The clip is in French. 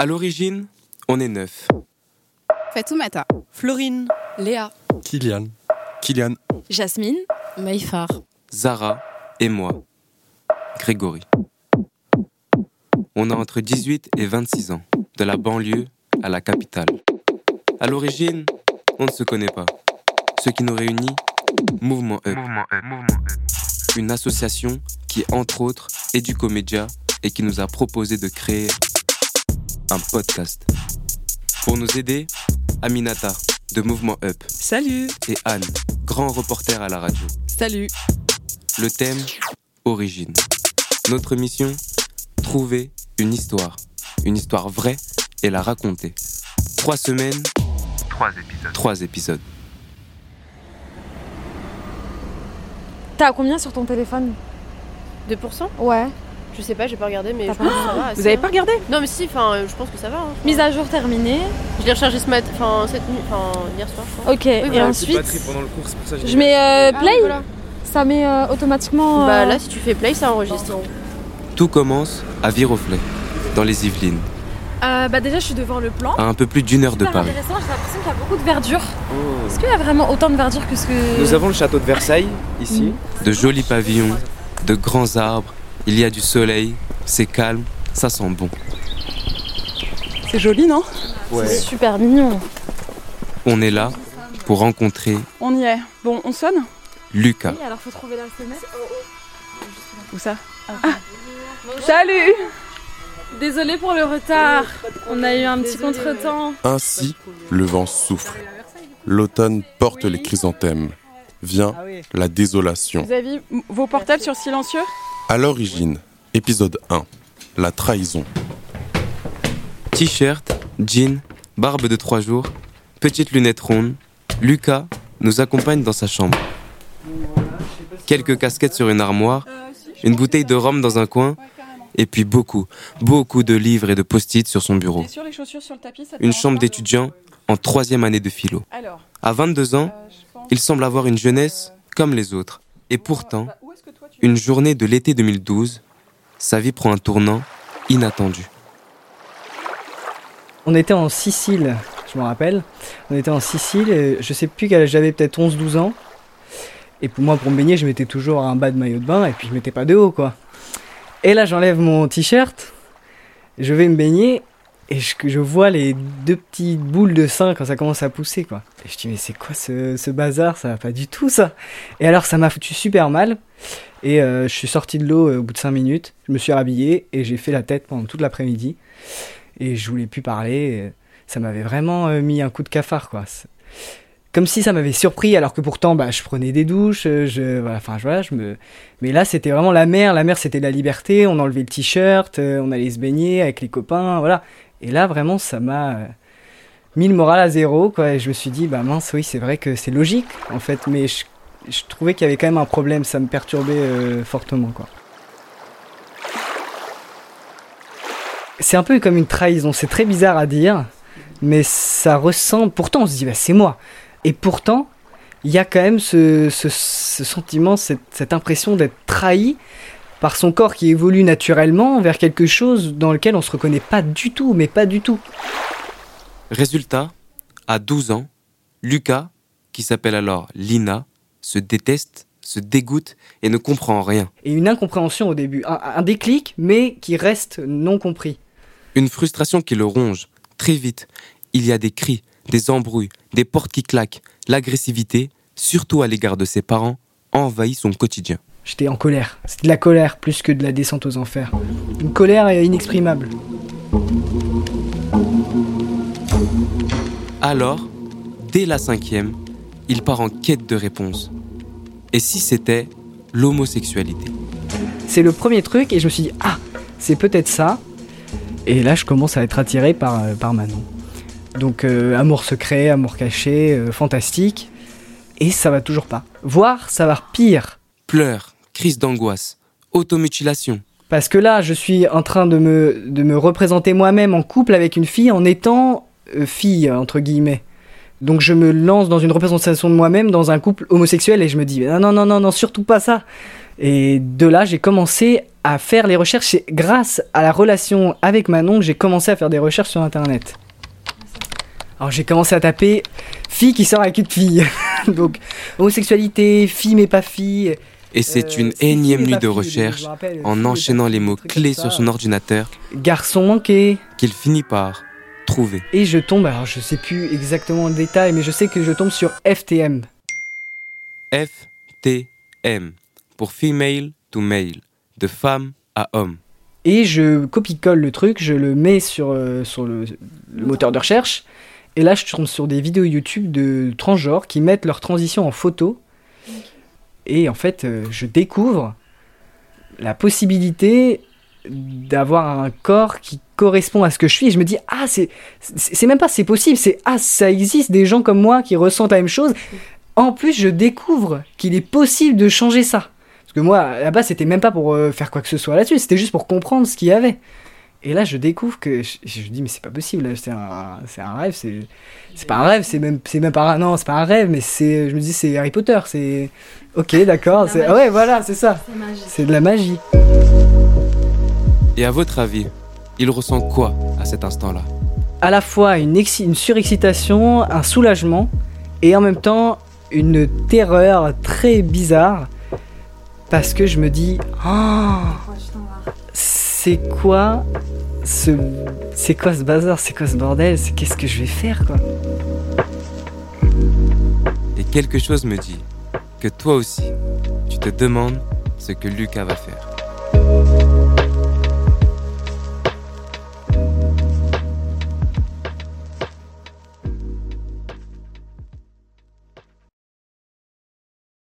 À l'origine, on est neuf. Fatoumata. Florine. Léa. Kylian. Kylian. Jasmine. Maïfar. Zara et moi. Grégory. On a entre 18 et 26 ans, de la banlieue à la capitale. À l'origine, on ne se connaît pas. Ce qui nous réunit, Mouvement Up. Une association qui, entre autres, éducomédia et qui nous a proposé de créer un podcast. Pour nous aider, Aminata de Mouvement Up Salut. et Anne, grand reporter à la radio. Salut. Le thème Origine. Notre mission Trouver une histoire. Une histoire vraie et la raconter. Trois semaines, trois épisodes. Trois épisodes. T'as combien sur ton téléphone? 2% Ouais. Je sais pas, j'ai pas regardé, mais je pas pense que ça va. assez, Vous avez hein. pas regardé Non, mais si, enfin, euh, je pense que ça va. hein. Mise à jour terminée. Je l'ai rechargé ce matin, enfin, cette nuit, enfin, hier soir, je crois. Ok. et voilà. ensuite, pendant le cours, c'est pour ça que je mets euh, Ah, play. voilà. Ça met euh, automatiquement. Bah euh, là, si tu fais play, ça enregistre. Tout commence à Viroflay, dans les Yvelines, euh, bah déjà, je suis devant le plan. à un peu plus d'une heure de Super Paris. intéressant. J'ai l'impression qu'il y a beaucoup de verdure. Est-ce qu'il y a vraiment autant de verdure que ce que. Nous avons le château de Versailles ici. De jolis pavillons, de grands arbres, il y a du soleil, c'est calme, ça sent bon. C'est joli, non C'est super mignon. On est là pour rencontrer On y est. Bon, on sonne Lucas. Oui, alors faut trouver la fenêtre. Où ça Ah. Salut Désolée pour le retard. On a eu un petit contretemps. Ainsi, le vent souffle. L'automne porte les chrysanthèmes. Vient la désolation. Vous avez vos portables sur silencieux À l'origine, épisode 1. La trahison. T-shirt, jean, barbe de trois jours, petite lunette ronde, Lucas nous accompagne dans sa chambre. Quelques casquettes sur une armoire, une bouteille de rhum dans un coin, et puis beaucoup, beaucoup de livres et de post-it sur son bureau. Une chambre d'étudiant en troisième année de philo. À 22 ans, euh, il semble avoir une jeunesse comme les autres. Et pourtant, une journée de l'été 2012, sa vie prend un tournant inattendu. On était en Sicile, je me rappelle. On était en Sicile, et je sais plus quel âge j'avais, peut-être 11-12 ans. Et pour moi, pour me baigner, je mettais toujours un bas de maillot de bain et puis je mettais pas de haut, quoi. Et là, j'enlève mon t-shirt, je vais me baigner et je, je vois les deux petites boules de sein quand ça commence à pousser, quoi. Et je dis, mais c'est quoi ce, ce bazar? Ça va pas du tout, ça. Et alors, ça m'a foutu super mal. Et euh, je suis sorti de l'eau euh, au bout de 5 minutes, je me suis rhabillé et j'ai fait la tête pendant toute l'après-midi et je voulais plus parler. Ça m'avait vraiment euh, mis un coup de cafard, quoi. Comme si ça m'avait surpris, alors que pourtant, bah, je prenais des douches, je, voilà, enfin, voilà, je me. Mais là, c'était vraiment la mer. La mer, c'était la liberté. On enlevait le t-shirt, on allait se baigner avec les copains, voilà. Et là, vraiment, ça m'a euh, mis le moral à zéro, quoi. Et je me suis dit, bah mince, oui, c'est vrai que c'est logique, en fait, mais je, je trouvais qu'il y avait quand même un problème. Ça me perturbait euh, fortement, quoi. C'est un peu comme une trahison, c'est très bizarre à dire, mais ça ressemble. Pourtant, on se dit, bah, c'est moi. Et pourtant, il y a quand même ce, ce- ce sentiment, cette, cette impression d'être trahi par son corps qui évolue naturellement vers quelque chose dans lequel on se reconnaît pas du tout, mais pas du tout. Résultat, à 12 ans, Lucas, qui s'appelle alors Lina, se déteste, se dégoûte et ne comprend rien. Et une incompréhension au début, un, un déclic, mais qui reste non compris. Une frustration qui le ronge. Très vite, il y a des cris, des embrouilles, des portes qui claquent. L'agressivité, surtout à l'égard de ses parents, envahit son quotidien. J'étais en colère. C'était de la colère plus que de la descente aux enfers. Une colère inexprimable. Alors, dès la cinquième, il part en quête de réponse. Et si c'était l'homosexualité? C'est le premier truc et je me suis dit, ah, c'est peut-être ça. Et là, je commence à être attiré par, euh, par Manon. Donc, euh, amour secret, amour caché, euh, fantastique. Et ça va toujours pas. Voire, ça va pire. Pleurs, crise d'angoisse, automutilation. Parce que là, je suis en train de me, de me représenter moi-même en couple avec une fille en étant euh, fille, entre guillemets. Donc je me lance dans une représentation de moi-même dans un couple homosexuel et je me dis non non non non non surtout pas ça. Et de là, j'ai commencé à faire les recherches. C'est grâce à la relation avec Manon j'ai commencé à faire des recherches sur Internet. Alors j'ai commencé à taper fille qui sort avec une fille. Donc homosexualité, fille mais pas fille. Et c'est une énième nuit de recherche en enchaînant les mots clés sur son ordinateur. Garçon manqué. Qu'il finit par trouver. Et je tombe, alors je sais plus exactement le détail, mais je sais que je tombe sur FTM. FTM pour female to male, de femme à homme. Et je copie-colle le truc, je le mets sur, euh, sur le, moteur de recherche. Et là, je tombe sur des vidéos YouTube de transgenres qui mettent leur transition en photo. Et en fait, euh, je découvre la possibilité d'avoir un corps qui correspond à ce que je suis. Et je me dis, ah, c'est, c'est même pas c'est possible, c'est ah, ça existe des gens comme moi qui ressentent la même chose. En plus, je découvre qu'il est possible de changer ça. Parce que moi, là-bas, c'était même pas pour euh, faire quoi que ce soit là-dessus, c'était juste pour comprendre ce qu'il y avait. Et là, je découvre que je, me dis, mais c'est pas possible, c'est un, c'est un rêve, c'est, c'est pas un rêve, c'est même, c'est même pas, non, c'est pas un rêve, mais c'est, je me dis, c'est Harry Potter, c'est, ok, d'accord, c'est, ouais, voilà, c'est ça, c'est de la magie. Et à votre avis, il ressent quoi à cet instant-là? À la fois une, une surexcitation, un soulagement, et en même temps une terreur très bizarre parce que je me dis oh, c'est quoi ce c'est quoi ce bazar c'est quoi ce bordel qu'est-ce que je vais faire quoi? Et quelque chose me dit que toi aussi tu te demandes ce que Lucas va faire